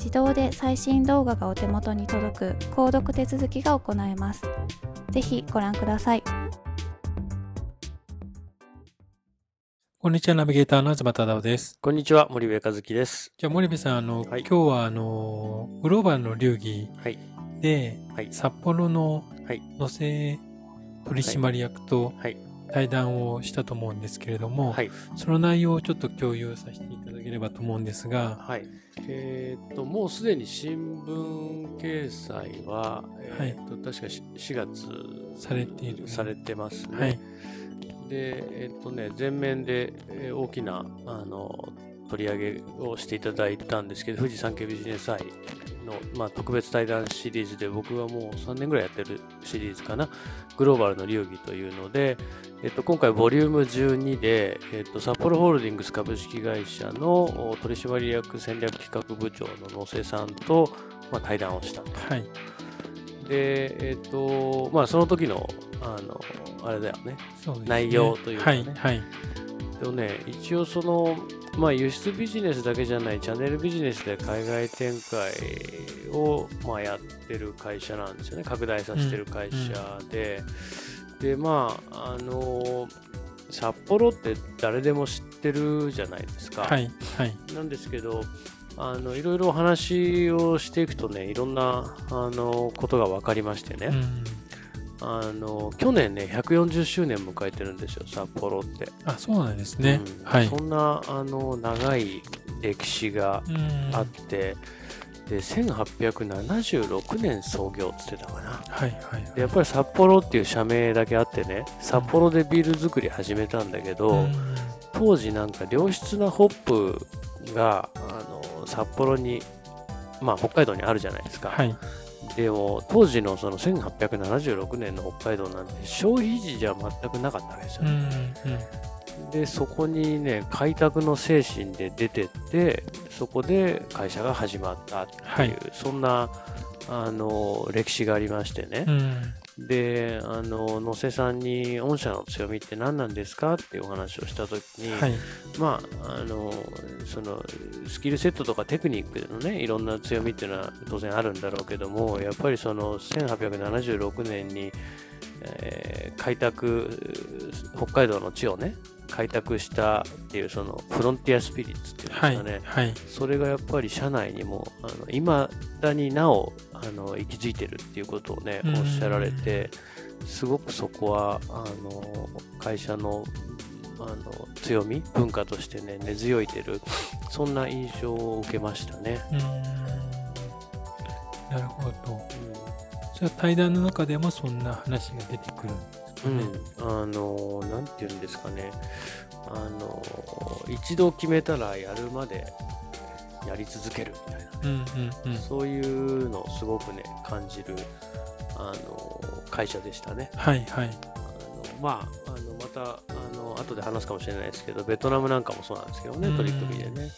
自動で最新動画がお手元に届く購読手続きが行えます。ぜひご覧ください。こんにちは、ナビゲーターの東忠夫です。こんにちは、森部和樹です。じゃあ、森部さん、あの、はい、今日は、あの、グローバルの流儀で、はい、札幌の野生取締役と対談をしたと思うんですけれども、はい、その内容をちょっと共有させていただければと思うんですが、はい、えー、っともうすでに新聞掲載は、えー、っと確か4月されている。されてますね。はい、でえー、っとね全面で大きなあの取り上げをしていただいたんですけど富士山系ビジネス祭の、まあ、特別対談シリーズで僕はもう3年ぐらいやってるシリーズかな。グローバルの流儀というので、えっと、今回ボリューム12で、えっと、札幌ホールディングス株式会社の取締役戦略企画部長の野瀬さんと、まあ、対談をしたと。はい、で、えっとまあ、その時のあのあれだよね、ね、内容というかね。はい、はい。でもね、一応その、まあ、輸出ビジネスだけじゃないチャンネルビジネスで海外展開を、まあ、やってる会社なんですよね。拡大させてる会社で、うんうん、でまああの札幌って誰でも知ってるじゃないですか、はいはい、なんですけどあのいろいろお話をしていくとねいろんなあのことが分かりましてね、うんあの去年ね140周年迎えてるんですよ札幌って。あそうなんですね、うん、はい、そんなあの長い歴史があってで1876年創業っつってたかな、はいはい、でやっぱり札幌っていう社名だけあってね札幌でビール作り始めたんだけど、当時なんか良質なホップがあの札幌にまあ北海道にあるじゃないですか、はい、でも当時のその1876年の北海道なんて消費時じゃ全くなかったわけですよね。うんうん、でそこにね開拓の精神で出てってそこで会社が始まったっていう、はい、そんなあの歴史がありましてね、うん、であの野瀬さんに御社の強みって何なんですかっていうお話をした時に、はい、まああのそのスキルセットとかテクニックのねいろんな強みっていうのは当然あるんだろうけどもやっぱりその1876年に、えー、開拓北海道の地をね開拓したっていうそのフロンティアスピリッツっていうんですかね、はいはい、それがやっぱり社内にもあの未だになおあの息づいてるっていうことをねおっしゃられてすごくそこはあの会社のあの強み文化としてね根強いてるそんな印象を受けましたね。なるほど、うん。じゃあ対談の中でもそんな話が出てくる。んです。うん、あのなんていうんですかねあの一度決めたらやるまでやり続けるみたいな、うんうんうん、そういうのをすごくね感じるあの会社でしたね。はいはい。あのまああのまたあの後で話すかもしれないですけどベトナムなんかもそうなんですけどね取り組みでね。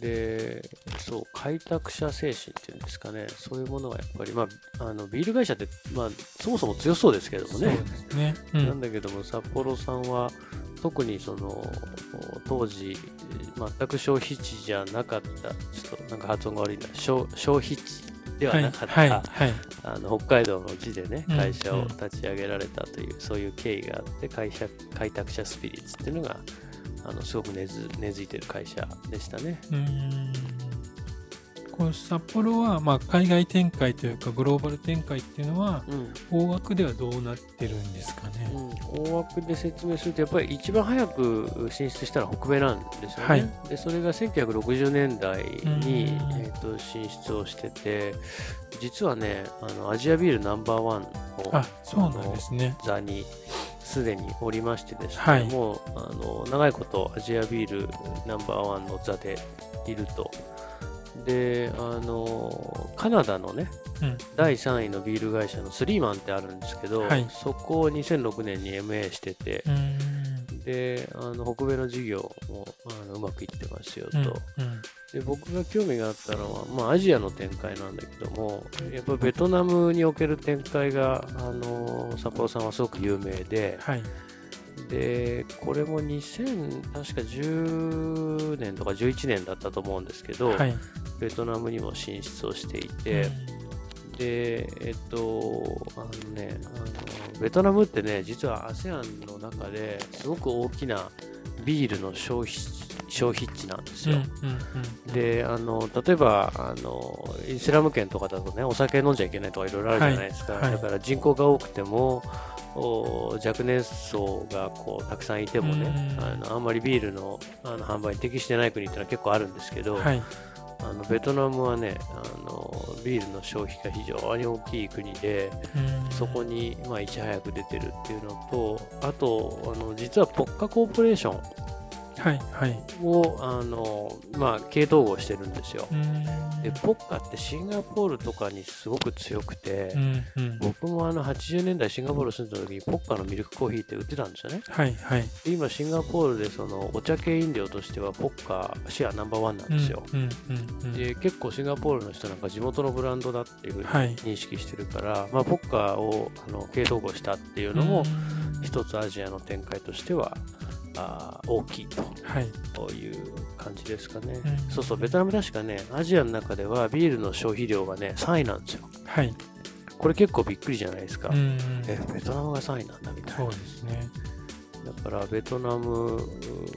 で、そう、開拓者精神っていうんですかね、そういうものがやっぱり、まあ、あのビール会社って、まあ、そもそも強そうですけどもね、ね。うん、なんだけども、札幌さんは、特にその当時、全く消費地じゃなかった、ちょっとなんか発音が悪いな、消消費地ではなかった、はいはいはい、あの北海道の地でね、会社を立ち上げられたという、うんうん、そういう経緯があって、会社開拓者スピリッツっていうのが、あのすごく根付いてる会社でしたね。うんこの札幌は、まあ、海外展開というかグローバル展開っていうのは、うん、大枠ではどうなってるんですかね、うん、大枠で説明するとやっぱり一番早く進出したのは北米なんですよね、はい、でそれが1960年代に、えーと、進出をしてて実はねあのアジアビールナンバーワンのそうなんです、ね、座にすでにおりましてですね、はい、もうあの長いことアジアビールナンバーワンの座でいると。で、あのカナダのね、うん、第3位のビール会社のスリーマンってあるんですけど、はい、そこを2006年に MA してて、であの北米の事業もあのうまくいってますよと、うんうん、で僕が興味があったのは、まあ、アジアの展開なんだけどもやっぱベトナムにおける展開があの札幌さんはすごく有名で、はい、でこれも2000確か10年とか11年だったと思うんですけど、はい、ベトナムにも進出をしていて、で、えっと、あのね、あのベトナムってね、実は ASEAN の中ですごく大きなビールの消費消費地なんですよ。であの例えばあのイスラム圏とかだとねお酒飲んじゃいけないとかいろいろあるじゃないですか、はいはい、だから人口が多くても若年層がこうたくさんいてもね、あのあんまりビールのあの販売に適してない国っていうのは結構あるんですけど、はい、あのベトナムはねあのビールの消費が非常に大きい国で、そこに、まあ、いち早く出てるっていうのとあとあの実はポッカコーポレーションはいはい、をあの、まあ、系統合してるんですよ。でポッカってシンガポールとかにすごく強くて、うんうん、僕もあの80年代シンガポール住んだ時にポッカのミルクコーヒーって売ってたんですよね。はいはい、で今シンガポールでそのお茶系飲料としてはポッカシェアナンバーワンなんですよ。で結構シンガポールの人なんか地元のブランドだっていうふうに認識してるから、はい、まあ、ポッカをあの系統合したっていうのも一つアジアの展開としてはあ大きいと、はい、という感じですかね、うん、そうそうベトナム確かねアジアの中ではビールの消費量がね3位なんですよはいこれ結構びっくりじゃないですか、うん、えベトナムが3位なんだみたいなそうですねだからベトナム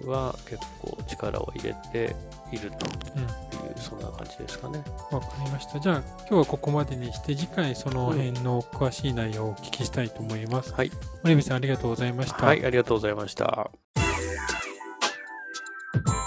は結構力を入れているという、うん、そんな感じですかね。わかりました。じゃあ今日はここまでにして次回その辺の詳しい内容をお聞きしたいと思います。はい。森部さんありがとうございました。はい、ありがとうございました。